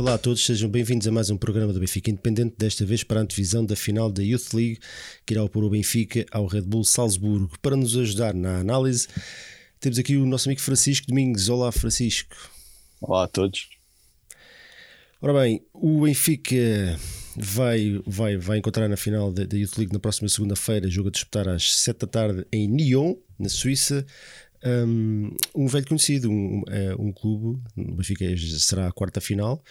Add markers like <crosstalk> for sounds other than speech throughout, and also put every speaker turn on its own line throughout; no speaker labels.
Olá a todos, sejam bem-vindos a mais um programa do Benfica Independente, desta vez para a antevisão da final da Youth League, que irá opor o Benfica ao Red Bull Salzburgo. Para nos ajudar na análise, temos aqui o nosso amigo Francisco Domingos. Olá, Francisco.
Olá a todos.
Ora bem, o Benfica vai, vai, vai encontrar na final da, Youth League na próxima segunda-feira, jogo a disputar às 7 da tarde em Nyon, na Suíça. Um, um velho conhecido, um, é, um clube, o Benfica será a quarta final.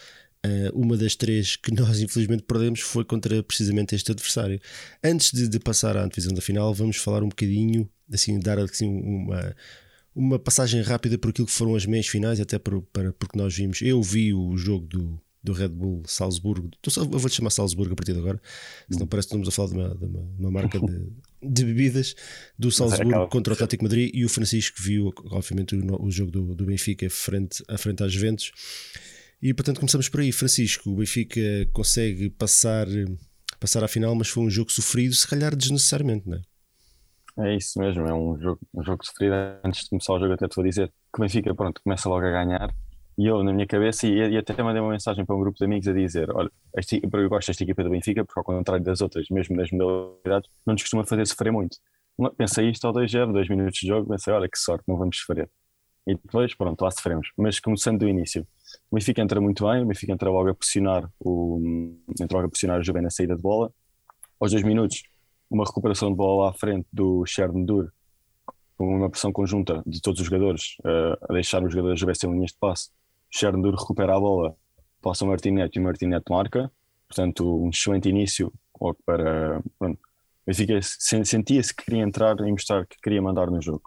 Uh, uma das três que <laughs> nós infelizmente perdemos foi contra precisamente este adversário. Antes de, de passar à antevisão da final, vamos falar um bocadinho, assim, dar assim, uma, uma passagem rápida por aquilo que foram as meias finais, até por, para, porque nós vimos. Eu vi o jogo do, do Red Bull Salzburgo. Eu vou-te chamar Salzburgo a partir de agora, senão parece que estamos a falar de uma, de uma, uma marca <laughs> de, de, bebidas do Salzburgo contra o Atlético Madrid e o Francisco viu, obviamente, o, o jogo do, do Benfica frente, a frente às Juventus. E portanto começamos por aí. Francisco, o Benfica consegue passar, passar à final, mas foi um jogo sofrido, se calhar desnecessariamente, não é?
É isso mesmo, é um jogo, um jogo sofrido. Antes de começar o jogo, até estou a dizer que o Benfica pronto, começa logo a ganhar e eu, na minha cabeça, e, e até mandei uma mensagem para um grupo de amigos a dizer: Olha, este, eu gosto desta equipa do Benfica, porque ao contrário das outras, mesmo nas modalidades, não nos costuma fazer sofrer muito. Pensei isto ao 2-0, 2 minutos de jogo, pensei: Olha, que sorte, não vamos sofrer. E depois, pronto, lá sofremos. Mas começando do início, o Benfica entra muito bem, o Benfica entra logo a pressionar o, entra logo a pressionar o Jovem na saída de bola. Aos dois minutos, uma recuperação de bola à frente do Dur, com uma pressão conjunta de todos os jogadores, uh, a deixar os jogadores a sem linhas de passe Chernobyl recupera a bola, passa o Martinete e o Martinete marca. Portanto, um excelente início para. Sentia-se que queria entrar e mostrar que queria mandar no jogo.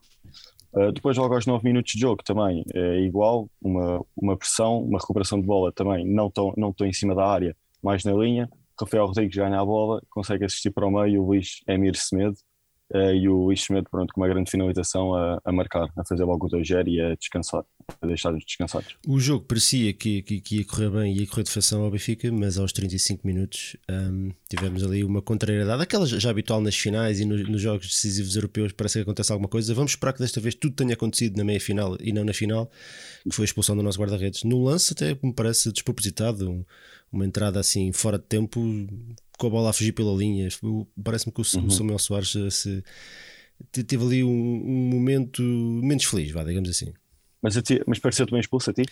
Uh, depois, logo aos 9 minutos de jogo, também é igual, uma, uma pressão, uma recuperação de bola também, não tão, não tão em cima da área, mais na linha. Rafael Rodrigues ganha a bola, consegue assistir para o meio o Luís Emir Semedo e o Semedo, pronto, com uma grande finalização a, a marcar, a fazer logo o 2-0 e a descansar, a deixar-os descansados.
O jogo parecia que, que, que, ia correr bem e ia correr de fação ao Benfica, mas aos 35 minutos um, tivemos ali uma contrariedade, aquela já habitual nas finais e no, nos jogos decisivos europeus, parece que acontece alguma coisa. Vamos esperar que desta vez tudo tenha acontecido na meia final e não na final, que foi a expulsão do nosso guarda-redes. No lance, até me parece despropositado, um, uma entrada assim fora de tempo, com a bola a fugir pela linha. Parece-me que o, uhum. Samuel Soares eh, se, teve ali um, um, momento menos feliz, vá, digamos assim.
Mas, mas pareceu-te bem expulso a ti?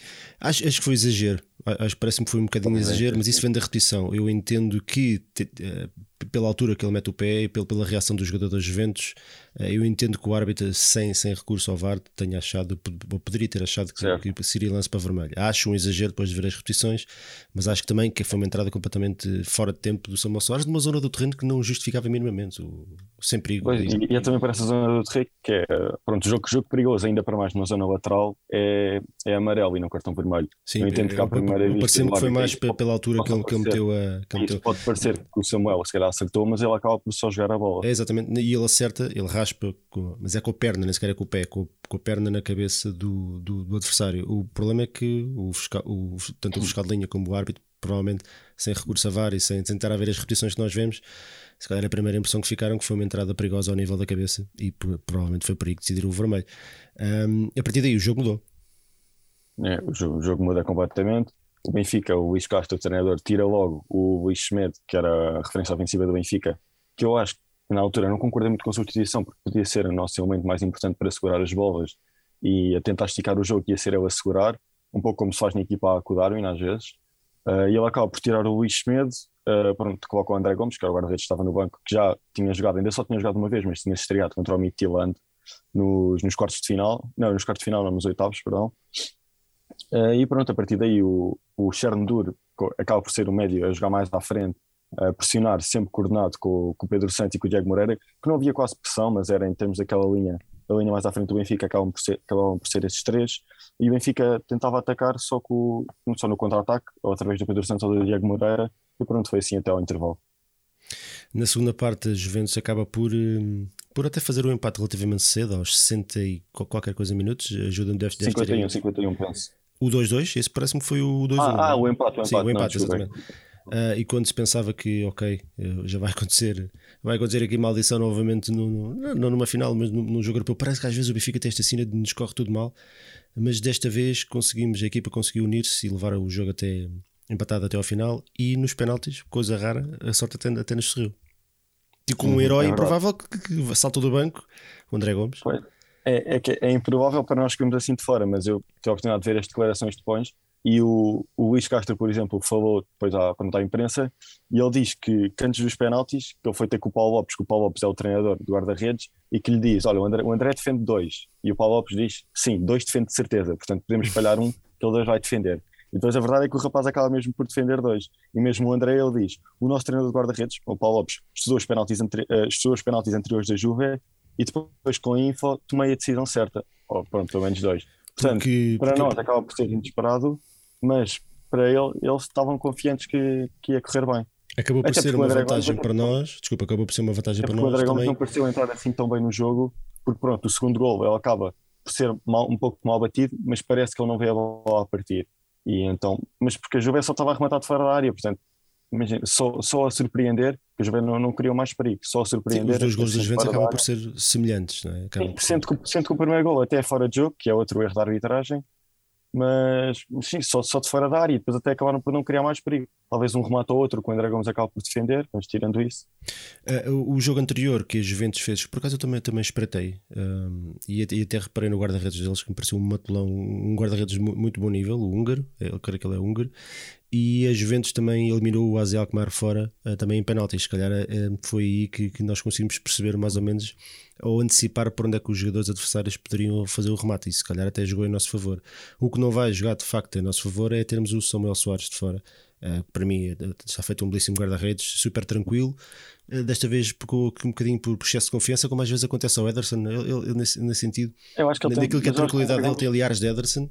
Acho, acho que foi exagero. Acho parece-me que foi um bocadinho exagero, mas isso vem da repetição. Eu entendo que, te, uh, pela altura que ele mete o pé e pela, pela reação do jogador dos Juventus, uh, eu entendo que o árbitro, sem, sem recurso ao VAR, tenha achado, ou poderia ter achado que, que, seria lance para vermelho. Acho um exagero depois de ver as repetições, mas acho que também que foi uma entrada completamente fora de tempo do Samuel Soares, numa zona do terreno que não justificava minimamente, o, sem perigo.
Pois, e, e é também para essa zona do terreno que é, pronto, jogo, jogo perigoso, ainda para mais numa zona lateral, é, é amarelo e não cartão vermelho.
Sim, eu entendo que a primeira vista. Pareceu-me que foi mais pela altura que ele, que ele meteu a. Que meteu.
Pode parecer que o Samuel se calhar acertou, mas ele acaba por só jogar a bola.
É exatamente, e ele acerta, ele raspa, com, mas é com a perna, nem sequer é com o pé, com, com a perna na cabeça do, do, do adversário. O problema é que o, fiscal, o, tanto o fiscal de linha como o árbitro, provavelmente sem recurso a VAR e sem tentar haver as repetições que nós vemos, se calhar a primeira impressão que ficaram que foi uma entrada perigosa ao nível da cabeça e provavelmente foi por aí que decidiram o vermelho. Um, a partir daí o jogo mudou.
É, o, jogo, o jogo muda completamente. O Benfica, o Luís Castro, o treinador, tira logo o Luís Schmidt, que era a referência ofensiva do Benfica, que eu acho que na altura não concordei muito com a substituição, porque podia ser o nosso elemento mais importante para segurar as bolas e a tentar esticar o jogo, ia ser ele a segurar, um pouco como se faz na equipa com o Darwin às vezes. Uh, e ele acaba por tirar o Luís Schmidt, uh, pronto, coloca o André Gomes, que era o guarda-redes estava no banco, que já tinha jogado, ainda só tinha jogado uma vez, mas tinha estreado contra o Midtjylland nos, nos quartos de final, não, nos quartos de final, não, nos oitavos, perdão. Uh, e pronto, a partir daí o, o Chernobyl acaba por ser o médio a jogar mais à frente, a pressionar sempre coordenado com, com o Pedro Santos e com o Diego Moreira, que não havia quase pressão, mas era em termos daquela linha, a linha mais à frente do Benfica acabavam por ser, acabavam por ser esses três, e o Benfica tentava atacar só, com, só no contra-ataque, ou através do Pedro Santos ou do Diego Moreira, e pronto, foi assim até ao intervalo.
Na segunda parte, a Juventus acaba por, hum, por até fazer um empate relativamente cedo, aos 60 e qualquer coisa minutos, ajuda-me deve,
deve 51, ter... 51, penso.
O 2-2, esse parece-me que foi o 2-1.
Ah, ah, o empate, o empate.
Sim, o empate, não, exatamente. Uh, e quando se pensava que, ok, eh, já vai acontecer, vai acontecer aqui maldição novamente, no, no, não numa final, mas num, num jogo europeu. Parece que às vezes o Benfica tem esta cena de nos corre tudo mal, mas desta vez conseguimos, a equipa conseguiu unir-se e levar o jogo até, empatado até ao final, e nos penaltis, coisa rara, a sorte até, até nos sorriu. Com um uhum, herói é improvável que, que saltou do banco, o André Gomes.
É, é, é, improvável para nós que vimos assim de fora, mas eu tive a oportunidade de ver as declarações depois e o, o Luís Castro, por exemplo, falou depois à, quando está à imprensa, e ele diz que, que antes dos penaltis, que ele foi ter com o Paulo Lopes, que o Paulo Lopes é o treinador do guarda-redes, e que lhe diz: Olha, o André, o André defende dois. E o Paulo Lopes diz: Sim, dois defende de certeza, portanto podemos espalhar um, que ele dois vai defender. E depois a verdade é que o rapaz acaba mesmo por defender dois. E mesmo o André, ele diz: O nosso treinador de guarda-redes, o Paulo Lopes, estudou os penaltis, uh, estudou os penaltis anteriores da Juve e depois com a info tomei a decisão certa. Ou pronto, pelo menos dois. Portanto, porque, para porque... nós acaba por ser inesperado, mas para ele, eles estavam confiantes que, que ia correr bem.
Acabou por Até ser uma vantagem para nós. Desculpa, acabou por ser uma vantagem para nós. O
Dragão não pareceu entrar assim tão bem no jogo, porque pronto, o segundo gol ele acaba por ser mal, um pouco mal batido, mas parece que ele não veio a bola a partir. E então, mas porque a Juve só estava a arrematar de fora da área, portanto, imagina, só, só a surpreender, que a Juve não, não criou mais perigo, só a surpreender.
Sim, os dois gols das Juventus acabam por ser semelhantes, não é?
Sim, sendo, que, sendo que o primeiro gol até é fora de jogo, que é outro erro da arbitragem, mas sim, só, só de fora da área, e depois até acabaram por não criar mais perigo. Talvez um remate ou outro, com o André Gomes acaba por defender, mas tirando isso.
Uh, o, o, jogo anterior que a Juventus fez, por acaso eu também, também espreitei, um, e, e, até reparei no guarda-redes deles, que me pareceu um matulão, um guarda-redes muito bom nível, o húngaro, eu creio que ele é húngaro, e a Juventus também eliminou o AZ Alkmaar fora, uh, também em penaltis. Se calhar uh, foi aí que, que, nós conseguimos perceber mais ou menos ou antecipar por onde é que os jogadores adversários poderiam fazer o remate. E se calhar até jogou em nosso favor. O que não vai jogar de facto em nosso favor é termos o Samuel Soares de fora. Uh, para mim está feito um belíssimo guarda-redes, super tranquilo. desta vez pegou um bocadinho por excesso de confiança, como às vezes acontece ao Ederson. Ele, ele, nesse, nesse, sentido,
eu acho que ele
naquilo tem, que a tranquilidade dele tem aliares de Ederson.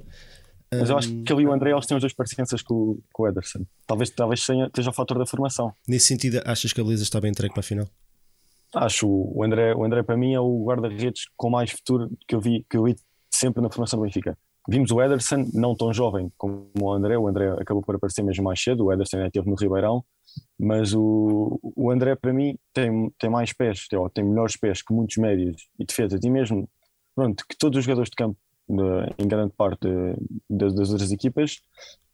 Mas eu acho que ele e o André eles têm as duas parecenças com, com o Ederson. Talvez, talvez tenha, esteja o fator da formação.
Nesse sentido, achas que a Beleza está bem entregue para a final?
Acho. O André, o André para mim é o guarda-redes com mais futuro que eu vi, que eu vi sempre na formação do Benfica. Vimos o Ederson, não tão jovem como o André, o André acabou por aparecer mesmo mais cedo, o Ederson ainda esteve no Ribeirão, mas o, o André para mim tem, tem mais pés, tem, tem melhores pés que muitos médios e defesas, e mesmo pronto, que todos os jogadores de campo em grande parte das, das outras equipas.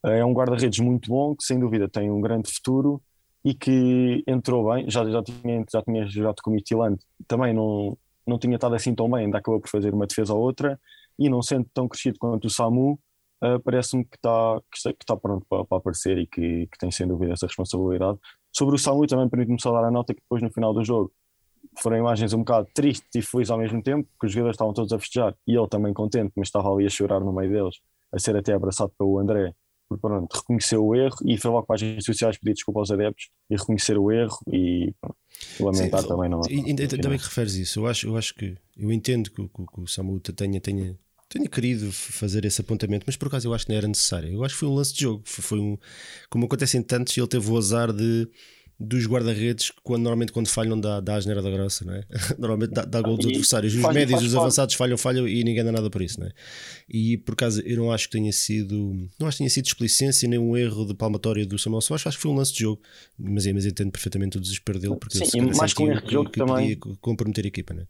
É um guarda-redes muito bom, que sem dúvida tem um grande futuro e que entrou bem. Já, já, tinha, já tinha jogado com o Mitilante, também não, não tinha estado assim tão bem, ainda acabou por fazer uma defesa ou outra. E não sendo tão crescido quanto o Samu, uh, parece-me que está que está pronto para, para aparecer e que, que, tem sem dúvida essa responsabilidade. Sobre o Samu, também permite-me só dar a nota que depois no final do jogo foram imagens um bocado tristes e felizes ao mesmo tempo, que os jogadores estavam todos a festejar e ele também contente, mas estava ali a chorar no meio deles, a ser até abraçado pelo André, porque pronto, reconheceu o erro e foi logo para as redes sociais pedir desculpa aos adeptos e reconhecer o erro e lamentar Sim, também. Não,
bem que referes isso, eu acho, eu acho que eu entendo que, que, que o Samu tenha, tenha, tenha querido fazer esse apontamento, mas por acaso eu acho que não era necessário. Eu acho que foi um lance de jogo, foi, foi um como acontece em tantos, ele teve o azar de dos guarda-redes, quando, normalmente quando falham dá, dá a geneira da grossa, não é? <laughs> Normalmente dá, dá gol dos adversários. Os médios, os avançados falham, falham e ninguém dá nada por isso, não é? E por acaso eu não acho que tenha sido, não acho que tenha sido explicência nem um erro de palmatória do Samuel Soares, acho que foi um lance de jogo, mas, é, mas entendo perfeitamente o desespero dele, porque
Sim, ele mais com erro de jogo que também
comprometer a equipa, não é?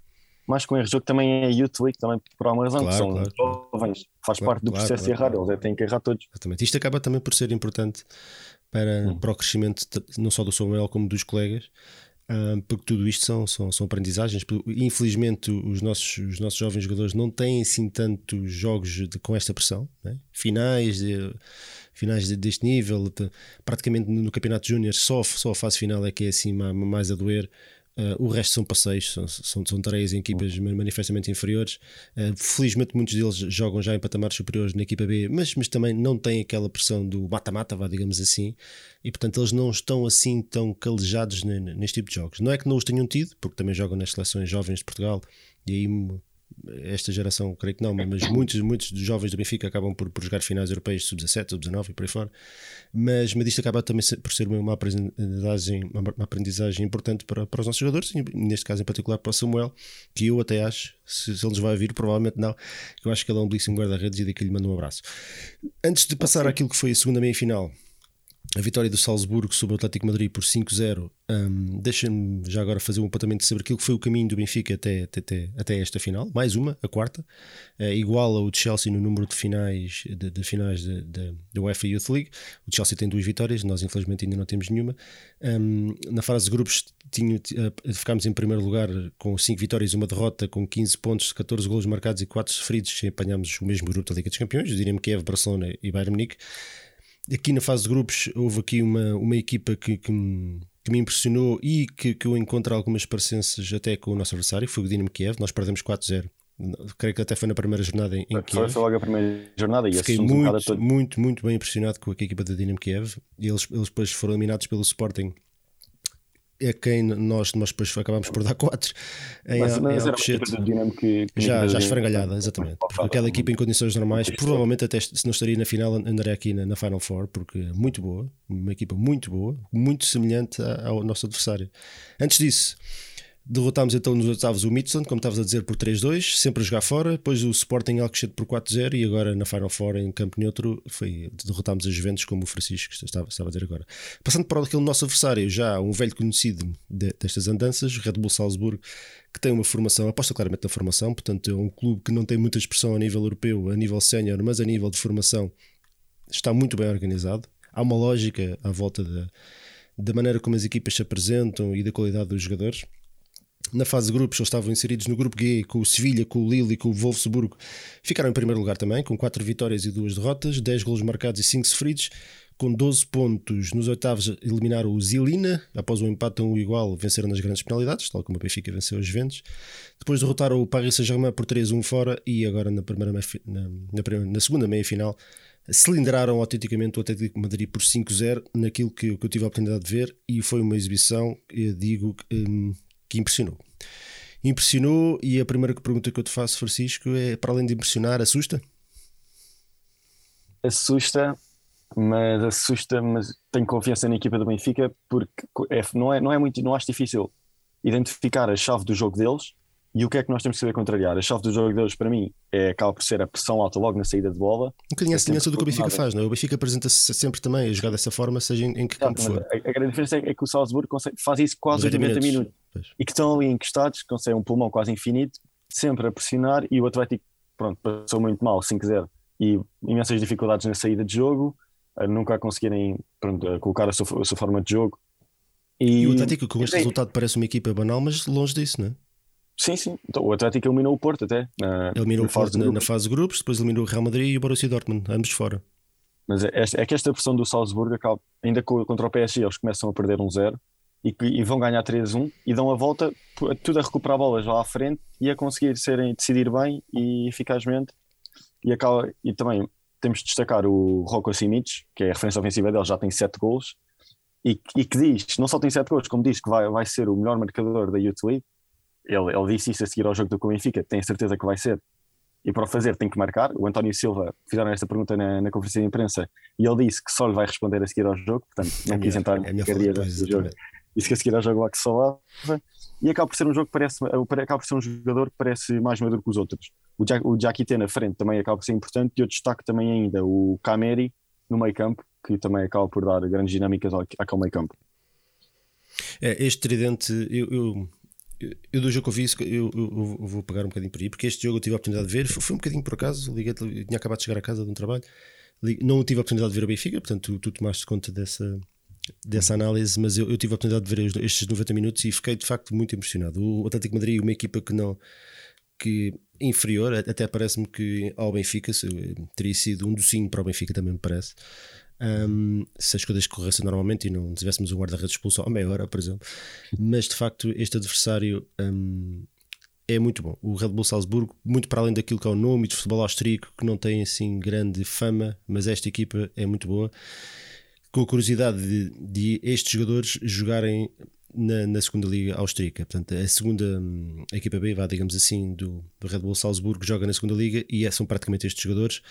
mais com erro de jogo também é Youth League, também por alguma razão, claro, que são claro. jovens, faz claro, parte do processo de errar, eles é, têm que errar todos.
Exatamente. Isto acaba também por ser importante para, hum. para o crescimento não só do Samuel como dos colegas, uh, porque tudo isto são, são, são aprendizagens. Infelizmente, os nossos, os nossos jovens jogadores não têm assim tantos jogos de, com esta pressão, né? finais. De, finais deste nível, praticamente no Campeonato Júnior, só, só a fase final é que é assim mais a doer. Uh, o resto são passeios, são, são, são tareias em equipas manifestamente inferiores. Uh, felizmente, muitos deles jogam já em patamares superiores na equipa B, mas, mas também não têm aquela pressão do mata-mata, digamos assim, e portanto eles não estão assim tão calejados neste tipo de jogos. Não é que não os tenham tido, porque também jogam nas seleções jovens de Portugal, e aí esta geração, creio que não, mas muitos, muitos dos jovens do Benfica acabam por, por jogar finais europeias sub-17, sub-19 e por aí fora. Mas, mas isto acaba também por ser uma aprendizagem, uma aprendizagem importante para, para os nossos jogadores, neste caso em particular para o Samuel, que eu até acho, se, se ele nos vai vir, provavelmente não, que eu acho que ele é um belíssimo guarda-redes e daqui lhe mando um abraço. Antes de passar àquilo que foi a segunda meia-final, a vitória do Salzburgo sobre o Atlético Madrid por 5-0 um, deixa-me já agora fazer um apontamento sobre aquilo que foi o caminho do Benfica até, até, até esta final, mais uma, a quarta, uh, igual ao de Chelsea no número de finais de, de finais da UEFA Youth League. O Chelsea tem duas vitórias, nós infelizmente ainda não temos nenhuma. Um, na fase de grupos tinha, uh, ficámos em primeiro lugar com 5 vitórias, uma derrota, com 15 pontos, 14 golos marcados e 4 sofridos, apanhámos o mesmo grupo da Liga dos Campeões, diríamos Kiev, Barcelona e Bayern Munique. Aqui na fase de grupos houve aqui uma, uma equipa que, que, me, que me impressionou e que, que eu encontro algumas parecenças até com o nosso adversário, foi o Dinamo Kiev, nós perdemos 4-0 creio que até foi na primeira jornada em, em
Kiev. Foi logo a primeira jornada e
Fiquei muito, um muito, muito bem impressionado com a equipa da Dinamo Kiev. E eles, eles depois foram eliminados pelo Sporting é quem nós, nós depois acabámos por dar 4
em, mas, mas em Alcochete. Que,
que já, já esfrangalhada, exatamente. Porque aquela equipa em condições normais, provavelmente até se não estaria na final, andaria aqui na, na Final Four, porque é muito boa, uma equipa muito boa, muito semelhante ao nosso adversário. Antes disso, Derrotámos então nos oitavos o Midson, como estavas a dizer, por 3-2, sempre a jogar fora. Depois o Sporting Alcochete por 4-0 e agora na Final Four em campo neutro foi, derrotámos a Juventus, como o Francisco estava, estava a dizer agora. Passando para aquele nosso adversário, já um velho conhecido de, destas andanças, Red Bull Salzburgo, que tem uma formação, aposta claramente na formação, portanto é um clube que não tem muita expressão a nível europeu, a nível sénior, mas a nível de formação está muito bem organizado. Há uma lógica à volta da maneira como as equipas se apresentam e da qualidade dos jogadores na fase de grupos, eles estavam inseridos no grupo G com o Sevilha, com o Lille e com o Wolfsburgo. Ficaram em primeiro lugar também, com 4 vitórias e 2 derrotas, 10 golos marcados e 5 sofridos. Com 12 pontos, nos oitavos eliminaram o Zilina, após um empate um igual, venceram nas grandes penalidades, tal como o Benfica venceu os Juventus. Depois derrotaram o Paris Saint-Germain por 3-1 fora e agora na, primeira, na, na, na segunda meia-final cilindraram autenticamente o Atlético Madrid por 5-0 naquilo que, que, eu tive a oportunidade de ver e foi uma exibição, eu digo, hum, que impressionou. Impressionou e a primeira pergunta que eu te faço, Francisco, é para além de impressionar, assusta?
Assusta, mas assusta, mas tenho confiança na equipa do Benfica porque é, não, é, não é muito, não acho difícil identificar a chave do jogo deles e o que é que nós temos que saber contrariar? A chave do jogo deles, para mim, é, acaba por ser a pressão alta logo na saída de bola.
Um bocadinho a semelhança do que o Benfica faz, não é? O Benfica apresenta-se sempre também a jogar dessa forma, seja em, em que campo for.
A, a, grande diferença é, é que o Salzburgo consegue, faz isso quase 80 minutos, minutos e que estão ali encostados, conseguem um pulmão quase infinito, sempre a pressionar. E o Atlético, pronto, passou muito mal, 5-0 e imensas dificuldades na saída de jogo, nunca a conseguirem pronto, colocar a sua, a sua forma de jogo.
E, e o Atlético, com este resultado, parece uma equipa banal, mas longe disso, não é?
Sim, sim. Então, o Atlético eliminou o Porto até.
Na, eliminou o Porto na, na, fase de grupos, depois eliminou o Real Madrid e o Borussia Dortmund, ambos fora.
Mas é, é que esta pressão do Salzburgo acaba, ainda contra o PSG, eles começam a perder um zero e, e vão ganhar 3-1 e dão a volta, tudo a recuperar bolas lá à frente e a conseguir serem, decidir bem e eficazmente. E, acaba, e também temos de destacar o Rocco Simic, que é a referência ofensiva dele, já tem 7 gols e, e, que diz, não só tem 7 gols, como diz que vai, vai ser o melhor marcador da Youth League ele, ele disse isso a seguir ao jogo do Benfica, tem certeza que vai ser. E para o fazer tem que marcar. O António Silva fizeram esta pergunta na, na, conferência de imprensa e ele disse que só lhe vai responder a seguir ao jogo, portanto não é quis entrar
é na carreira do jogo.
Disse que a seguir ao jogo lá que só e acaba por ser um jogo que parece, acaba por ser um jogador que parece mais maduro que os outros. O, Jack, o na frente também acaba por ser importante e eu destaco também ainda o Cameri no meio campo, que também acaba por dar grandes dinâmicas àquele meio campo.
É, este tridente, eu, eu eu do jogo que eu vi, eu, eu, eu, vou pegar um bocadinho por aí, porque este jogo eu tive a oportunidade de ver, foi, foi um bocadinho por acaso, liguei, tinha acabado de chegar a casa de um trabalho, não tive a oportunidade de ver o Benfica, portanto tu, tu tomaste conta dessa, dessa análise, mas eu, eu, tive a oportunidade de ver estes 90 minutos e fiquei de facto muito impressionado. O Atlético Madrid, uma equipa que não que inferior, até parece-me que ao Benfica teria sido um docinho para o Benfica, também me parece. Um, se as coisas corressem normalmente e não tivéssemos um guarda-redes expulso a meia hora, por exemplo. Mas de facto, este adversário um, é muito bom. O Red Bull Salzburgo, muito para além daquilo que é o nome de futebol austríaco, que não tem assim grande fama, mas esta equipa é muito boa. Com a curiosidade de, de estes jogadores jogarem na, na, segunda liga austríaca. Portanto, a segunda hum, a equipa B, vá, digamos assim, do, do Red Bull Salzburgo joga na segunda liga e é, são praticamente estes jogadores.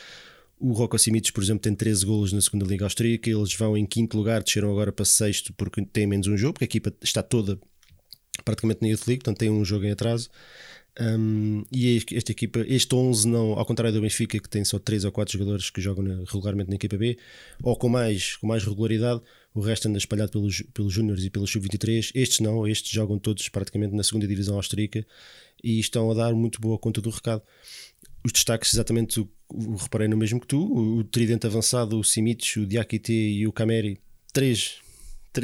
O Rocco Simic, por exemplo, tem 13 golos na segunda Liga Austríaca. Eles vão em quinto lugar, desceram agora para sexto porque têm menos um jogo, porque a equipa está toda praticamente na Youth League, portanto tem um jogo em atraso. Um, e esta equipa, este 11 não, ao contrário do Benfica, que tem só 3 ou 4 jogadores que jogam regularmente na equipa B, ou com mais, com mais regularidade, o resto anda espalhado pelos, pelos Júniores e pelos Sub-23. Estes não, estes jogam todos praticamente na segunda divisão austríaca e estão a dar muito boa conta do recado. Os destaques, exatamente, o, o reparei no mesmo que tu: o, o tridente avançado, o Simic, o Diakite e o Cameri, três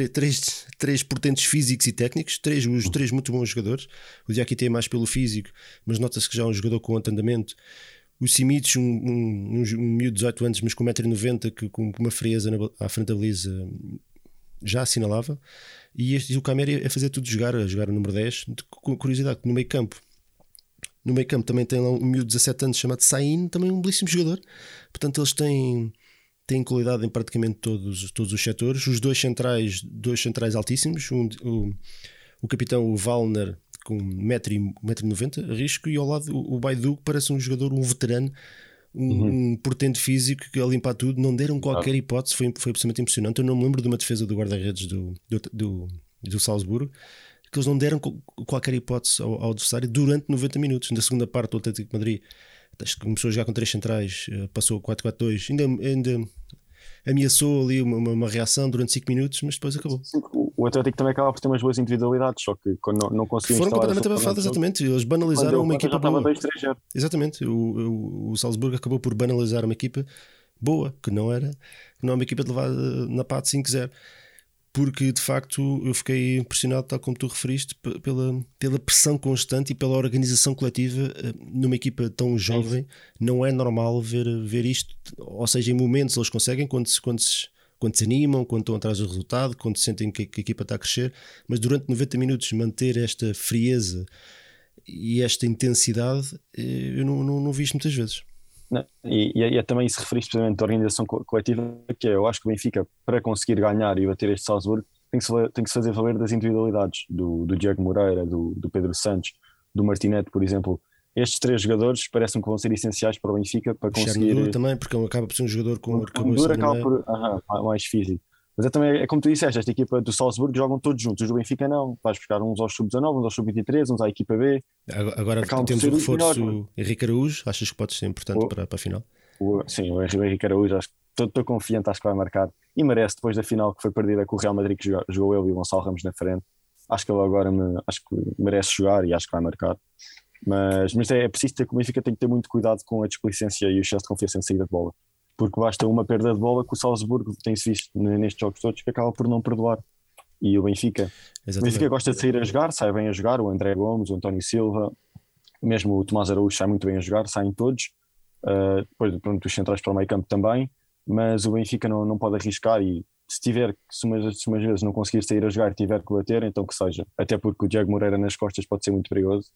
três, três portentes físicos e técnicos, três, os três muito bons jogadores. O Diakite é mais pelo físico, mas nota-se que já é um jogador com andamento. O Simic, um, um, um, um miúdo de 18 anos, mas com 1,90m, que com uma frieza na, à frente da baliza já assinalava. E, este, e o Cameri a fazer tudo jogar, a jogar o número 10. Com curiosidade, no meio campo. No meio campo também tem lá um miúdo de 17 anos chamado Sain, também um belíssimo jogador. Portanto, eles têm têm qualidade em praticamente todos, todos os setores. Os dois centrais, dois centrais altíssimos, um, o, o capitão o Valner com 1,90m, risco, e ao lado o, o Baidu, que parece um jogador, um veterano, um, uhum. um portento físico que a limpar tudo, não deram qualquer hipótese, foi, foi absolutamente impressionante. Eu não me lembro de uma defesa do guarda-redes do, do, do, do Salzburgo que eles não deram qualquer hipótese ao, ao, adversário durante 90 minutos. Na segunda parte, do Atlético de Madrid começou a jogar com três centrais, eh, passou 4-4-2, ainda, ainda ameaçou ali uma, uma, reação durante 5 minutos, mas depois acabou.
O Atlético também acaba por ter umas boas individualidades, só que quando não, não conseguiu
Foram completamente abafados, exatamente. Eles banalizaram uma equipa boa. 2, 3, exatamente. O, o, o Salzburgo acabou por banalizar uma equipa boa, que não era, que não é uma equipa de levar na de 5-0 porque de facto eu fiquei impressionado, tal como tu referiste, pela, pela pressão constante e pela organização coletiva eh, numa equipa tão jovem. Não é normal ver, ver isto, ou seja, em momentos eles conseguem, quando se, quando se, quando se animam, quando estão atrás do resultado, quando sentem que, que a equipa está a crescer, mas durante 90 minutos manter esta frieza e esta intensidade eh, eu não, não, não vi isto muitas vezes.
Não, e, e, é também se referir precisamente à organização coletiva, que é, eu acho que o Benfica, para conseguir ganhar e bater este Salzburgo, tem que se, tem que se fazer valer das individualidades do, do Diego Moreira, do, do Pedro Santos, do Martinete, por exemplo. Estes três jogadores parecem que vão ser essenciais para o Benfica para conseguir.
também, porque acaba por ser um jogador com
acaba por aham, mais físico. Mas é também, é como tu disseste, esta equipa do Salzburgo jogam todos juntos, os do Benfica não. Vais buscar uns aos sub-19, uns aos sub-23, uns à equipa B.
Agora Acabam temos o reforço melhor, Henrique Araújo, achas que pode ser importante o, para, para a final?
O, sim, o Henrique Araújo, acho que estou confiante, acho que vai marcar. E merece, depois da final que foi perdida com o Real Madrid, que jogou, jogou ele e o Gonçalo Ramos na frente. Acho que ele agora me, acho que merece jogar e acho que vai marcar. Mas, mas é, é preciso ter que o Benfica tem que ter muito cuidado com a displicência e o excesso de confiança em saída de bola porque basta uma perda de bola que o Salzburgo tem-se visto nestes jogos todos que acaba por não perdoar. E o Benfica. Exatamente. O Benfica gosta de sair a jogar, sai bem a jogar, o André Gomes, o António Silva, mesmo o Tomás Araújo sai muito bem a jogar, saem todos. Uh, depois, pronto, os centrais para o meio campo também, mas o Benfica não, não pode arriscar e se tiver, se umas, se umas vezes não conseguir sair a jogar e tiver que bater, então que seja. Até porque o Diego Moreira nas costas pode ser muito perigoso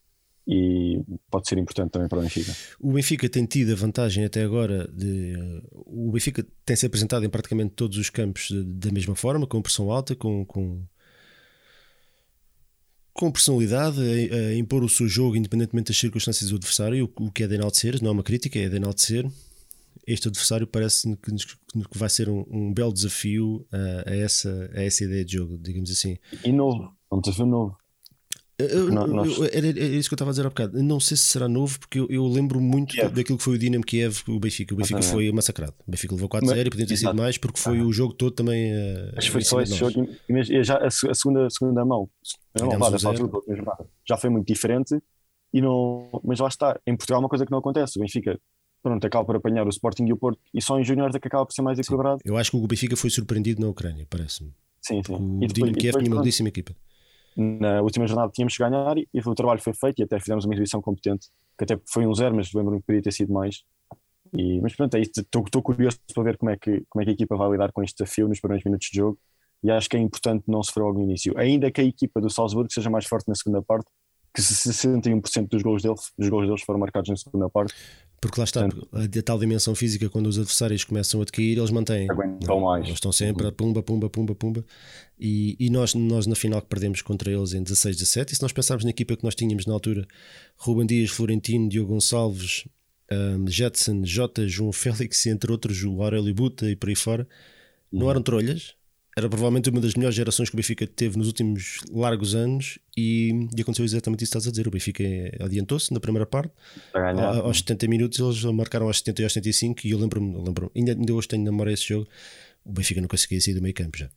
e pode ser importante também para o Benfica.
O Benfica tem tido a vantagem até agora de. O Benfica tem se apresentado em praticamente todos os campos da mesma forma, com pressão alta, com, com, com personalidade, a, a, impor o seu jogo independentemente das circunstâncias do adversário, o, o que é de enaltecer, não é uma crítica, é de enaltecer. Este adversário parece que, que vai ser um, um belo desafio a, a, essa, a essa ideia de jogo, digamos assim.
E novo, um desafio novo.
Eu, nós... era, era, isso que eu estava a dizer há bocado. Não sei se será novo, porque eu, eu lembro muito Kiev. daquilo que foi o Dinamo Kiev, o Benfica. O Benfica foi massacrado. O Benfica levou 4-0 e podia ter sido mais, porque foi ah. o jogo todo também.
Acho que foi só esse jogo. E já a, segunda, a segunda mão, já foi muito diferente. E não, mas lá está. Em Portugal, é uma coisa que não acontece. O Benfica pronto, acaba por apanhar o Sporting e o Porto, e só em Júnior é que acaba por ser mais equilibrado.
Eu acho que o Benfica foi surpreendido na Ucrânia, parece-me.
Sim, sim.
O Dinamo Kiev tinha uma belíssima equipa
na última jornada tínhamos que ganhar e, o trabalho foi feito e até fizemos uma exibição competente, que até foi um zero, mas lembro-me que poderia ter sido mais. E, mas pronto, é estou curioso para ver como é, que, como é que a equipa vai lidar com este desafio nos primeiros minutos de jogo e acho que é importante não sofrer logo no início. Ainda que a equipa do Salzburgo seja mais forte na segunda parte, que 61% dos gols, dele, dos gols deles foram marcados na segunda parte.
Porque lá está, a tal dimensão física, quando os adversários começam a decair, eles mantêm.
Aguentam mais.
Eles estão sempre a pumba, pumba, pumba, pumba. E, e nós, nós, na final, que perdemos contra eles em 16, 17, e se nós pensarmos na equipa que nós tínhamos na altura, Ruben Dias, Florentino, Diogo Gonçalves, um, Jetson, Jota, João <laughs> Félix, entre outros, o Aurélio Buta e por aí fora, não uhum. eram trolhas, era provavelmente uma das melhores gerações que o Benfica teve nos últimos largos anos e, e aconteceu exatamente isso que estás a dizer. O Benfica adiantou-se na primeira parte, a, aos 70 minutos eles marcaram aos 70 e aos 75 e eu lembro-me, lembro ainda, ainda hoje tenho na memória esse jogo, o Benfica não conseguia sair do meio campo já.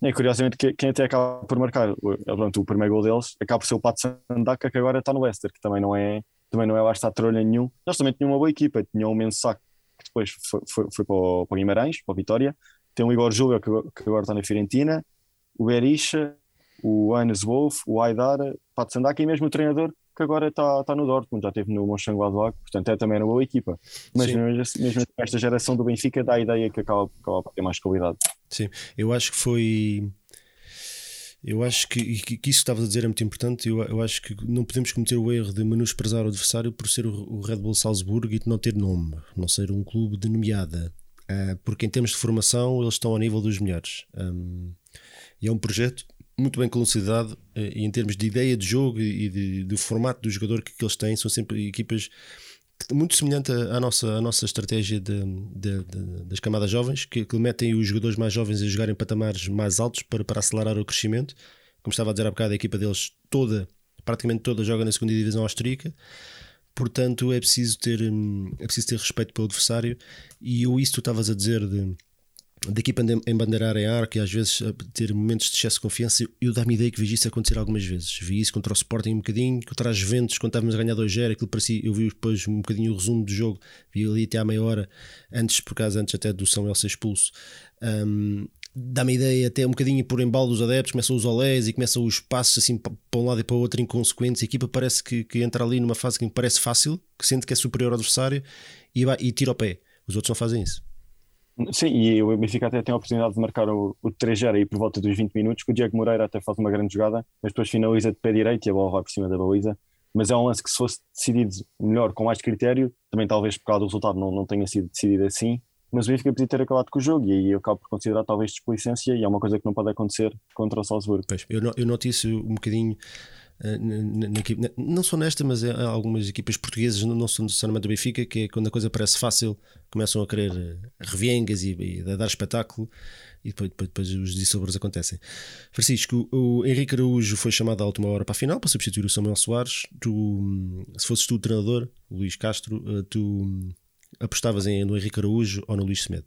É, curiosamente, quem até acaba por marcar pronto, o primeiro gol deles acaba por ser o Pato Sandaca, que agora está no Leicester, que também não é, também não é lá está trolha nenhum. Eles também tinham uma boa equipa, tinham o Mensac, que depois foi, foi, foi para, o, para o Guimarães, para a Vitória, tem o Igor Júlio, que, que agora está na Fiorentina, o Berisha, o Hannes Wolf, o Aidar, Pato Sandaca e mesmo o treinador que agora está, está no Dortmund, já esteve no Mönchengladbach, portanto é também uma boa equipa. Mas mesmo, mesmo esta geração do Benfica dá a ideia que acaba, acaba por ter mais qualidade.
Sim, eu acho que foi. Eu acho que, que, que isso que estavas a dizer é muito importante. Eu, eu acho que não podemos cometer o erro de menosprezar o adversário por ser o, o Red Bull Salzburgo e de não ter nome, não ser um clube de nomeada. Uh, porque em termos de formação eles estão ao nível dos melhores. Um, e é um projeto muito bem consolidado uh, e em termos de ideia de jogo e de, do formato do jogador que, que eles têm, são sempre equipas muito semelhante à nossa, à nossa estratégia de, de, de, das camadas jovens, que, que, metem os jogadores mais jovens a jogarem patamares mais altos para, para acelerar o crescimento. Como estava a dizer há bocado, a equipa deles toda, praticamente toda, joga na segunda divisão austríaca. Portanto, é preciso ter, hum, é preciso ter respeito pelo adversário. E eu, isso tu estavas a dizer de da equipa embandeirar em arco e às vezes ter momentos de excesso de confiança, eu dá-me ideia que vi isso acontecer algumas vezes. Vi isso contra o Sporting um bocadinho, contra as Juventus, quando estávamos a ganhar 2-0, aquilo parecia, eu vi depois um bocadinho o resumo do jogo, vi ali até à meia hora, antes, por causa antes até do Samuel ser expulso. Um, dá-me ideia até um bocadinho por embalo dos adeptos, começam os olés e começam os passos assim para um lado e para o outro inconsequentes. A equipa parece que, que entra ali numa fase que me parece fácil, que sente que é superior ao adversário e, e tira o pé. Os outros não fazem isso.
Sim, e o Benfica até tem a oportunidade de marcar o, o 3-0 aí por volta dos 20 minutos, que o Diego Moreira até faz uma grande jogada, mas depois finaliza de pé direito e a bola vai por cima da baliza. Mas é um lance que, se fosse decidido melhor, com mais critério, também talvez por causa do resultado não, não tenha sido decidido assim, mas o Benfica podia ter acabado com o jogo e aí eu acabo por considerar talvez desplicência e é uma coisa que não pode acontecer contra o Salzburgo.
Pois, eu, eu noto isso um bocadinho eh, na, na, não só nesta, mas há algumas equipas portuguesas, não, são necessariamente do Benfica, que é quando a coisa parece fácil, começam a querer eh, reviengas e, e a dar espetáculo e depois, depois, depois os dissobros acontecem. Francisco, o Henrique Araújo foi chamado à última hora para a final para substituir o Samuel Soares. Tu, se fosses tu o treinador, o Luís Castro, eh, tu apostavas em, no Henrique Araújo ou no Luís Semedo?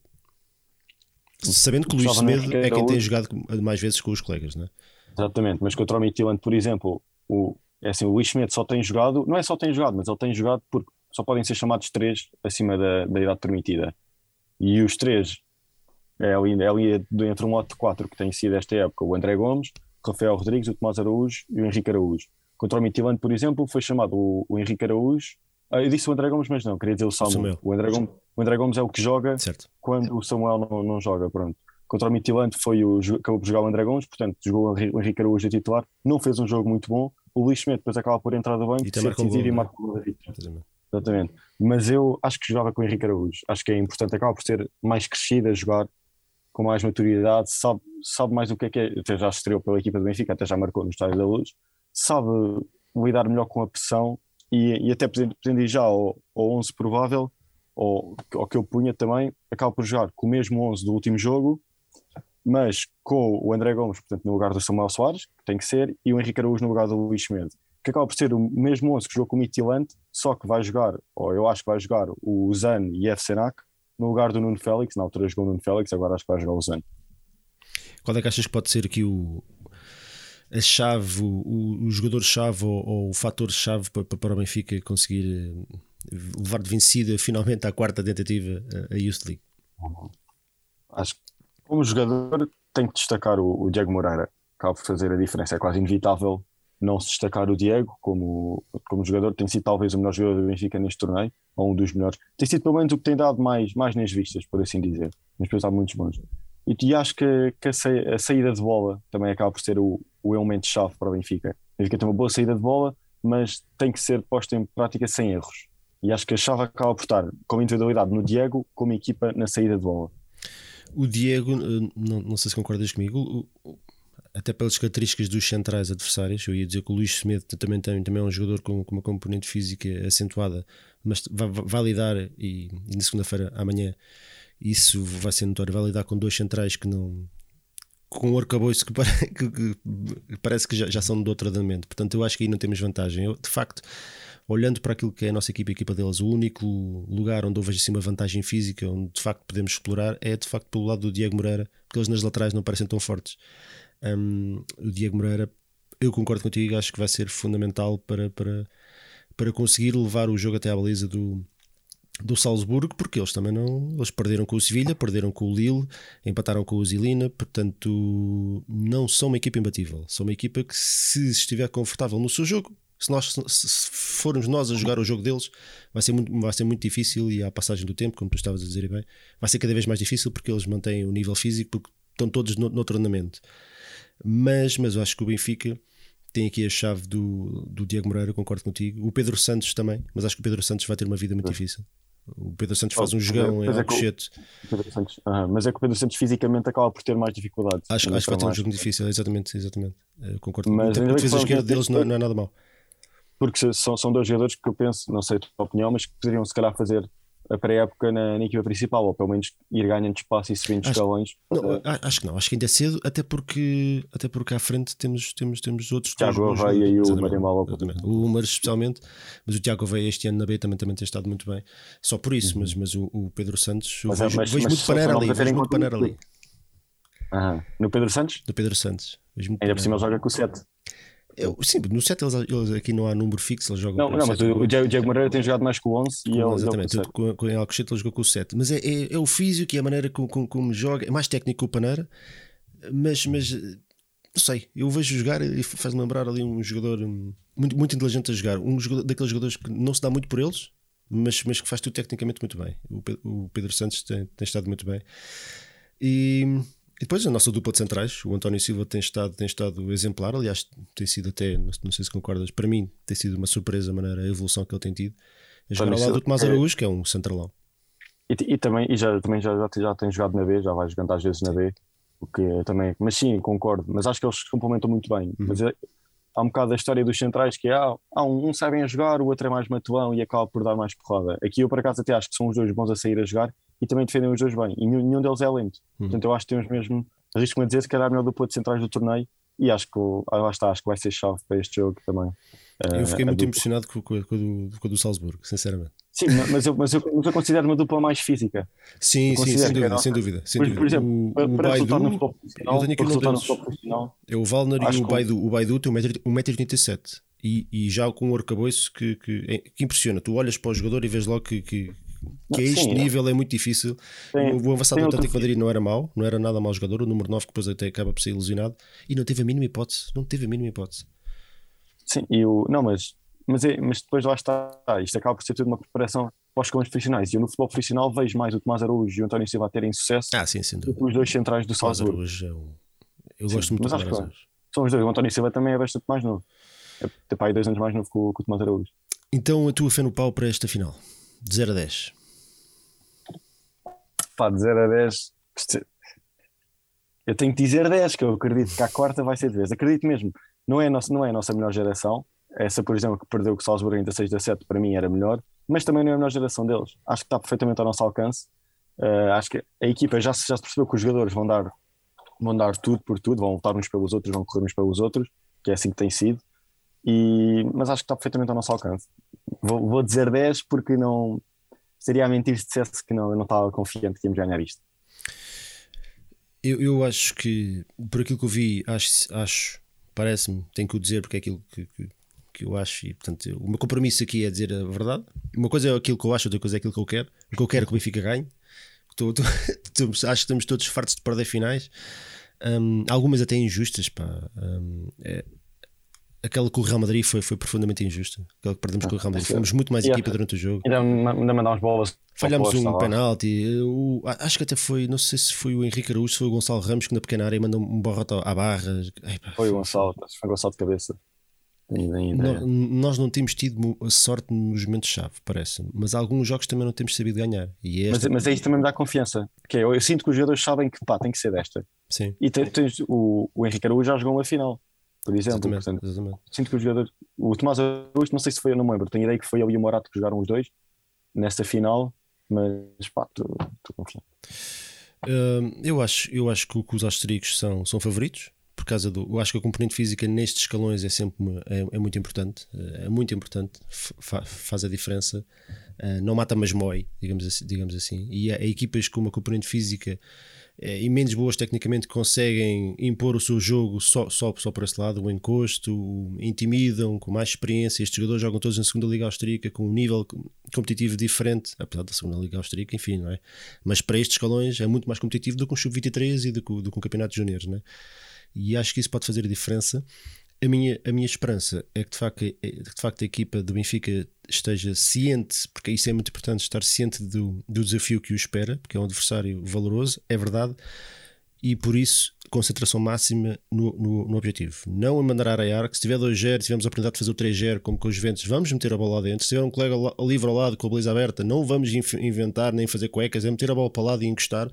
Sabendo que o Luís Semedo é quem tem jogado mais vezes com os colegas, não é?
Exatamente, mas contra o Midtjylland, por exemplo, o, é assim, o Luís Schmidt só tem jogado, não é só tem jogado, mas ele tem jogado porque só podem ser chamados três acima da, da idade permitida. E os três, é ali, é ali entre um lote de quatro que tem sido esta época, o André Gomes, o Rafael Rodrigues, o Tomás Araújo e o Henrique Araújo. Contra o Mitilante, por exemplo, foi chamado o, o Henrique Araújo. Ah, eu disse o André Gomes, mas não, queria dizer o Samuel. Samuel. O, André Gomes, o André Gomes é o que joga certo. quando o Samuel não, não joga, pronto contra o Mitilante foi o acabou por jogar o André Gomes, portanto jogou o Henrique Araújo a titular, não fez um jogo muito bom, o Luís Schmidt depois acaba por entrar do banco,
e também decidir e
marca o Exatamente. Mas eu acho que jogava com o Henrique Araújo, acho que é importante, acaba por ser mais crescido a jogar, com mais maturidade, sabe, sabe mais o que é que é, até já estreou pela equipa do Benfica, até já marcou no Estádio da Luz, sabe lidar melhor com a pressão e, e até ir já ao, ao 11 provável, ou ao que eu punha também, acaba por jogar com o mesmo 11 do último jogo, mas com o André Gomes, portanto, no lugar do Samuel Soares, que tem que ser, e o Henrique Araújo no lugar do Luís Mendes, que acaba por ser o mesmo 11 que jogou com o Mitilante, só que vai jogar, ou eu acho que vai jogar o Zan e F. Senac no lugar do Nuno Félix, na altura jogou o Nuno Félix, agora acho que vai jogar o Zan.
Qual é que achas que pode ser aqui o, a chave, o, o jogador-chave ou, ou, o fator-chave para, para o Benfica conseguir eh, levar de vencida finalmente à quarta tentativa a Youth League?
Acho que como jogador, tem que destacar o, o Diego Moreira, acaba por fazer a diferença. É quase inevitável não se destacar o Diego como, como jogador. Tem sido talvez o melhor jogador do Benfica neste torneio, ou um dos melhores. Tem sido pelo menos o que tem dado mais, mais nas vistas, por assim dizer. Mas depois há muitos bons. E, e acho que, que a, saída de bola também acaba por ser o, o elemento-chave para o Benfica. O Benfica tem uma boa saída de bola, mas tem que ser posta em prática sem erros. E acho que a chave acaba por estar como individualidade no Diego, como equipa na saída de bola.
O Diego, eh, não, não sei se concordas comigo, até pelas características dos centrais adversários, eu ia dizer que o Luís Semedo também, tem, também é um jogador com, com uma componente física acentuada, mas vai, vai lidar, e, e na segunda-feira, amanhã, isso vai ser notório, vai lidar com dois centrais que não com um arcabouço que, <laughs> que, que, parece que já, já são de outro andamento. Portanto, eu acho que aí não temos vantagem. Eu, de facto, olhando para aquilo que é a nossa equipa e a equipa deles, o único lugar onde eu vejo assim uma vantagem física, onde de facto podemos explorar, é de facto pelo lado do Diego Moreira, porque eles nas laterais não parecem tão fortes. Um, o Diego Moreira, eu concordo contigo, acho que vai ser fundamental para, para, para conseguir levar o jogo até à baliza do, do Salzburgo, porque eles também não. Eles perderam com o Sevilha, perderam com o Lille, empataram com o Zilina, portanto, não são uma equipa imbatível. São uma equipa que, se estiver confortável no seu jogo, se nós se formos nós a jogar o jogo deles, vai ser muito, vai ser muito difícil e a passagem do tempo, como tu estavas a dizer bem, vai ser cada vez mais difícil porque eles mantêm o nível físico, porque estão todos no, no treinamento. Mas, mas eu acho que o Benfica tem aqui a chave do, do Diego Moreira, concordo contigo. O Pedro Santos também, mas acho que o Pedro Santos vai ter uma vida muito difícil. O Pedro Santos faz um jogão em é Alcochete.
Uh, mas é que o Pedro Santos fisicamente acaba por ter mais dificuldades.
Acho, acho que vai ter um jogo difícil, exatamente, exatamente. Uh, concordo. Mas a defesa esquerda deles não, não é nada mau.
Porque são, são dois jogadores que eu penso, não sei a tua opinião, mas que poderiam se calhar fazer a pré-época na, na, equipa principal, ou pelo menos ir ganhando espaço e subindo acho, escalões.
Não, acho que não, acho que ainda é cedo, até porque, até porque à frente temos, temos, temos outros.
Tiago Aveia e o Marimbal.
O Umar especialmente, mas o Tiago Aveia este ano na B também, também tem estado muito bem. Só por isso, uhum. mas, mas o, o, Pedro Santos, mas, vejo, mas, vejo mas muito panar ali, vejo muito panar ali.
Uhum. No Pedro Santos?
No Pedro Santos.
Ainda por cima joga com o 7.
Eu, sim, no 7 eles, eles, aqui não há número fixo, eles jogam
Não, não mas o, o Diego Moreira tem jogado mais com o 11 e ele
Exatamente, com, com, com Alcochete ele jogou com o 7. Mas é, é, é, o físico e a maneira como, como, como joga, é mais técnico que o Paneira, mas, mas não sei, eu vejo jogar e faz lembrar ali um jogador muito, muito inteligente a jogar, um jogador, daqueles jogadores que não se dá muito por eles, mas, mas que faz tudo tecnicamente muito bem. O, o Pedro Santos tem, tem estado muito bem. E e depois a nossa dupla de centrais, o António Silva tem estado, tem estado exemplar, aliás, tem sido até, não sei se concordas, para mim tem sido uma surpresa a maneira, a evolução que ele tem tido. A jogar ao lado do Tomás é- Araújo, que é um centralão.
E, e, também, e já, também já, já, já tem jogado na B, já vai jogando às vezes na B, o que também, mas sim, concordo, mas acho que eles se complementam muito bem. Uhum. Mas é, há um bocado da história dos centrais que é, ah, um, um sabem a jogar, o outro é mais matuão e acaba por dar mais porrada. Aqui eu por acaso até acho que são os dois bons a sair a jogar e também defendem os dois bem. E nenhum, deles é lento. Uhum. Portanto, eu acho que temos mesmo, arrisco-me a dizer, se calhar a melhor dupla de centrais do torneio. E acho que, ah, lá está, acho que vai ser chave para este jogo também.
Eu fiquei uh, muito impressionado com, com, com, do, com o do Salzburgo, sinceramente.
Sim, mas eu, mas, eu, mas eu considero uma dupla mais física.
Sim, sim, sem dúvida, sem dúvida, sem dúvida.
Por, exemplo, o, para, o para Baidu,
eu tenho aqui um é o Valner e o Baidu. O Baidu tem 1,87m e, e já com um arcabouço que, que, é, que impressiona. Tu olhas para o jogador e vês logo que, que, que a este Sim, nível é muito difícil. Tem, o avançado do Atlético Madrid não era mau, não era nada mau jogador. O número 9 que depois até acaba por ser ilusionado e não teve a mínima hipótese. Não teve a mínima hipótese.
Sim, e o, não, mas, mas, é, mas depois lá está. Isto acaba por ser tudo uma preparação para os comandos profissionais. E eu no futebol profissional vejo mais o Tomás Araújo e o António Silva a terem sucesso
ah, sim, sim, do
que os dois centrais do Salzburgo.
Araújo é um... Eu sim, gosto muito do Tomás
São os dois. O António Silva também é bastante mais novo. É ter pai dois anos mais novo que o, que o Tomás Araújo.
Então a tua fé no pau para esta final? De 0 a 10
pá, de 0 a 10, eu tenho que dizer 10, que eu acredito que a quarta vai ser de 10. Acredito mesmo. Não é, nossa, não é a nossa melhor geração. Essa, por exemplo, que perdeu com o Salzburgo em 16 a 7, para mim era melhor, mas também não é a melhor geração deles. Acho que está perfeitamente ao nosso alcance. Uh, acho que a equipa já já se percebeu que os jogadores vão dar, vão dar tudo por tudo, vão lutar uns pelos outros, vão correr uns pelos outros, que é assim que tem sido. E, mas acho que está perfeitamente ao nosso alcance. Vou, vou dizer 10 porque não, seria a mentir se dissesse que não, eu não estava confiante que íamos ganhar isto.
Eu, eu acho que, por aquilo que eu vi, acho, acho parece-me, tenho que o dizer porque é aquilo que, que, que, eu acho, e portanto, o meu compromisso aqui é dizer a verdade. Uma coisa é aquilo que eu acho, outra coisa é aquilo que eu quero. O que eu quero é que o Benfica ganhe. <laughs> Acho que estamos todos fartos de perder finais. Um, algumas até injustas, pá. Um, é, aquela com o Real Madrid foi, foi profundamente injusta. Aquela que perdemos ah, com o Real Madrid. Fomos muito mais equipa durante o jogo.
Ainda, ainda mandámos bolas.
Falhámos um penalti. O, acho que até foi, não sei se foi o Henrique Araújo, se foi o Gonçalo Ramos que na pequena área mandou um borrote à barra.
foi o Gonçalo, foi o Gonçalo de cabeça.
Nós, nós não temos tido sorte nos momentos-chave, parece mas alguns jogos também não temos sabido ganhar. E
esta... mas, mas é isso também me dá confiança. Que é, eu, eu, sinto que os jogadores sabem que pá, tem que ser desta.
Sim.
E o, o Henrique Araújo já jogou uma final por exemplo. Exatamente, Portanto, exatamente. Sinto que os jogadores. O Tomás Augusto, não sei se foi, eu não me lembro. Tenho ideia que foi ele e o Morato que jogaram os dois nessa final, mas pá, estou confiante.
Uh, eu, acho, eu acho que, que os austríacos são, são favoritos por causa do. Eu acho que a componente física nestes escalões é sempre é, é muito importante. É muito importante, fa, faz a diferença. Uh, não mata, mas mói, digamos assim. Digamos assim. E há, equipas com uma componente física e menos boas tecnicamente conseguem impor o seu jogo só, só, só por esse lado, o encosto, intimidam com mais experiência. Estes jogadores jogam todos na segunda Liga Austríaca com um nível competitivo diferente, apesar da segunda Liga Austríaca, enfim, não é? Mas para estes escalões é muito mais competitivo do que um Sub-23 e do que, do que um campeonato de juniores, não é? E acho que isso pode fazer a diferença. A minha, a minha esperança é que de facto, é, de facto a equipa do Benfica esteja ciente, porque isso é muito importante, estar ciente do, do desafio que o espera, porque é um adversário valoroso, é verdade, e por isso concentração máxima no, no, no objetivo. Não a mandar a arear, que se tiver 2-0, tivemos a oportunidade de fazer o 3-0, como com os Juventus, vamos meter a bola lá dentro. Se tiver um colega livre ao lado com a baliza aberta, não vamos inventar nem fazer cuecas, é meter a bola para o lado e encostar.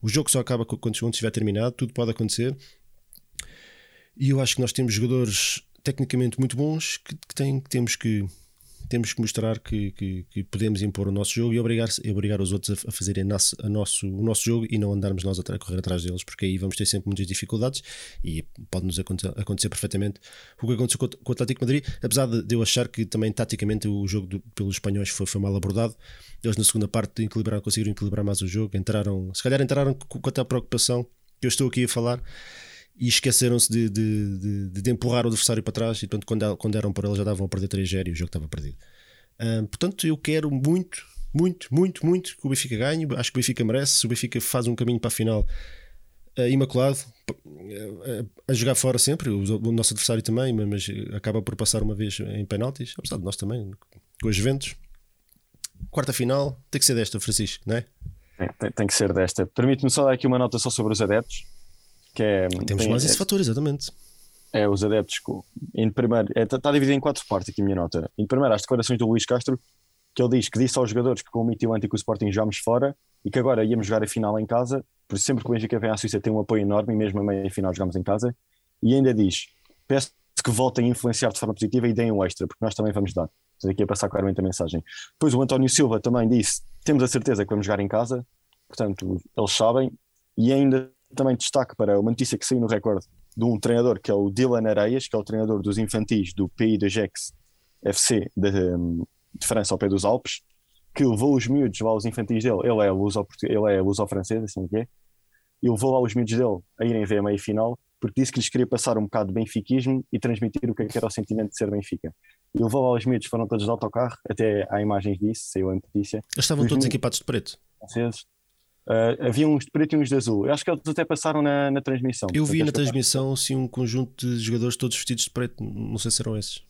O jogo só acaba quando estiver terminado, tudo pode acontecer. E eu acho que nós temos jogadores tecnicamente muito bons que, que, que temos que temos que mostrar que, que, que, podemos impor o nosso jogo e obrigar, obrigar os outros a, a fazerem nosso, a nosso, o nosso jogo e não andarmos nós a, correr atrás deles, porque aí vamos ter sempre muitas dificuldades e pode-nos acontecer, acontecer, perfeitamente o que aconteceu com, o Atlético Madrid, apesar de, de, eu achar que também taticamente o jogo do, pelos espanhóis foi, foi, mal abordado. Eles na segunda parte equilibraram, conseguiram equilibrar mais o jogo, entraram, se calhar entraram com, com a preocupação que eu estou aqui a falar e esqueceram-se de, de, de, de, empurrar o adversário para trás e portanto quando, quando eram por ele já davam a perder 3-0 e o jogo estava perdido. Portanto, eu quero muito, muito, muito, muito que o Benfica ganhe. Acho que o Benfica merece. Se o Benfica faz um caminho para a final uh, imaculado, uh, a jogar fora sempre, o, o, nosso adversário também, mas acaba por passar uma vez em penaltis, apesar de nós também, com os eventos. Quarta final, tem que ser desta, Francisco, não é?
Tem, tem que ser desta. Permite-me só dar aqui uma nota só sobre os adeptos que é,
Temos tem, mais esse é, fator, exatamente.
É, os adeptos. Em primeiro, está é, tá dividido em quatro partes aqui a minha nota. Em primeiro, as declarações do Luís Castro, que ele diz que disse aos jogadores que com o Mitio Antico o Sporting jogámos fora e que agora íamos jogar a final em casa, por sempre que o Benfica vem à Suíça tem um apoio enorme e mesmo a meia final jogamos em casa. E ainda diz: peço que voltem a influenciar de forma positiva e deem um extra, porque nós também vamos dar. Estou aqui a passar claramente a mensagem. Depois o António Silva também disse: temos a certeza que vamos jogar em casa, portanto, eles sabem, e ainda também destaque para uma notícia que saiu no recorde de um treinador que é o Dylan Areias, que é o treinador dos infantis do PI de Gex FC de, de, França ao pé dos Alpes, que levou os miúdos lá os infantis dele, ele é luso, ele é luso francês, assim que é, e levou lá os miúdos dele a irem ver a meia final, porque disse que lhes queria passar um bocado de benfiquismo e transmitir o que, é que era o sentimento de ser Benfica. E levou lá os miúdos, foram todos de autocarro, até há imagens disso, saiu a notícia.
Eles estavam todos miúdos, equipados de preto.
Franceses, Uh, havia uns de preto e uns de azul. Eu acho que eles até passaram na, na transmissão.
Eu vi na transmissão assim, um conjunto de jogadores todos vestidos de preto. Não sei se eram esses.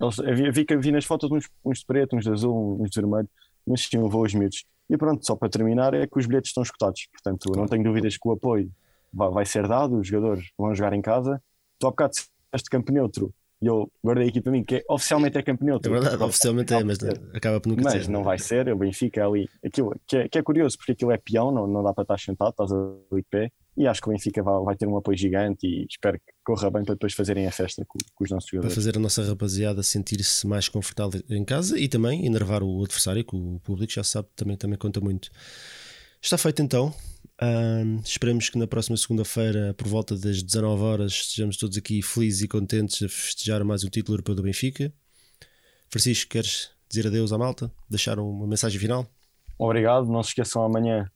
Eles, havia, vi, vi nas fotos uns, uns de preto, uns de azul, uns de vermelho, mas tinham voos miúdos. E pronto, só para terminar, é que os bilhetes estão escutados. Portanto, não tenho dúvidas que o apoio vai, vai ser dado, os jogadores vão jogar em casa. Tu há bocado este campo neutro e eu guardei aqui para mim, que é, oficialmente é campo neutro.
É verdade, oficialmente é, mas acaba por nunca
mas
ser.
Mas não vai ser, o Benfica ali, aquilo que é, que é curioso, porque aquilo é peão, não, não dá para estar sentado, estás ali de pé, e acho que o Benfica vai, vai, ter um apoio gigante e espero que corra bem para depois fazerem a festa com, com os nossos jogadores.
Para fazer a nossa rapaziada sentir-se mais confortável em casa e também enervar o adversário, que o público já sabe, também, também conta muito. Está feito então. Um, esperemos que na próxima segunda-feira, por volta das 19 horas, estejamos todos aqui felizes e contentes a festejar mais um título europeu do Benfica. Francisco, queres dizer adeus à malta? Deixar uma mensagem final?
Obrigado. Não se esqueçam amanhã,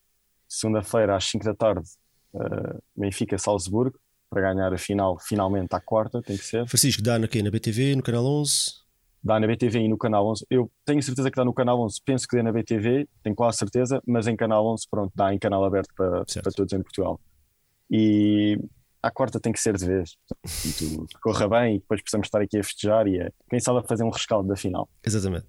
segunda-feira, às 5 da tarde, uh, Benfica-Salzburgo, para ganhar a final, finalmente à quarta, tem que ser.
Francisco, dá na, na BTV, no canal 11?
Dá na BTV e no Canal 11. Eu tenho certeza que dá no Canal 11, penso que dê na BTV, tenho quase certeza, mas em Canal 11, pronto, dá em canal aberto para, para todos em Portugal. E a quarta tem que ser de vez. Portanto, <laughs> corra bem e depois possamos estar aqui a festejar e a, quem sabe a fazer um rescaldo da final.
Exatamente.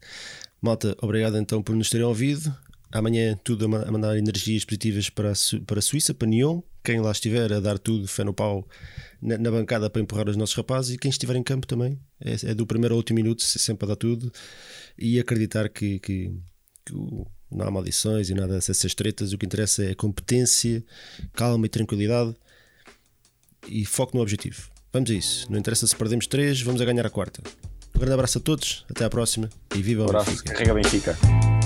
Malta, obrigado então por nos terem ouvido. Amanhã tudo a mandar energias positivas para a, para a Suíça, para Nyon. Quem lá estiver a dar tudo, fé no pau na, na bancada para empurrar os nossos rapazes e quem estiver em campo também. É, é do primeiro ao último minuto, sempre a dar tudo e acreditar que, que, que não há maldições e nada dessas tretas. O que interessa é competência, calma e tranquilidade e foco no objetivo. Vamos a isso. Não interessa se perdemos três, vamos a ganhar a quarta. Um grande abraço a todos, até à próxima e viva o
Benfica. Carrega Benfica.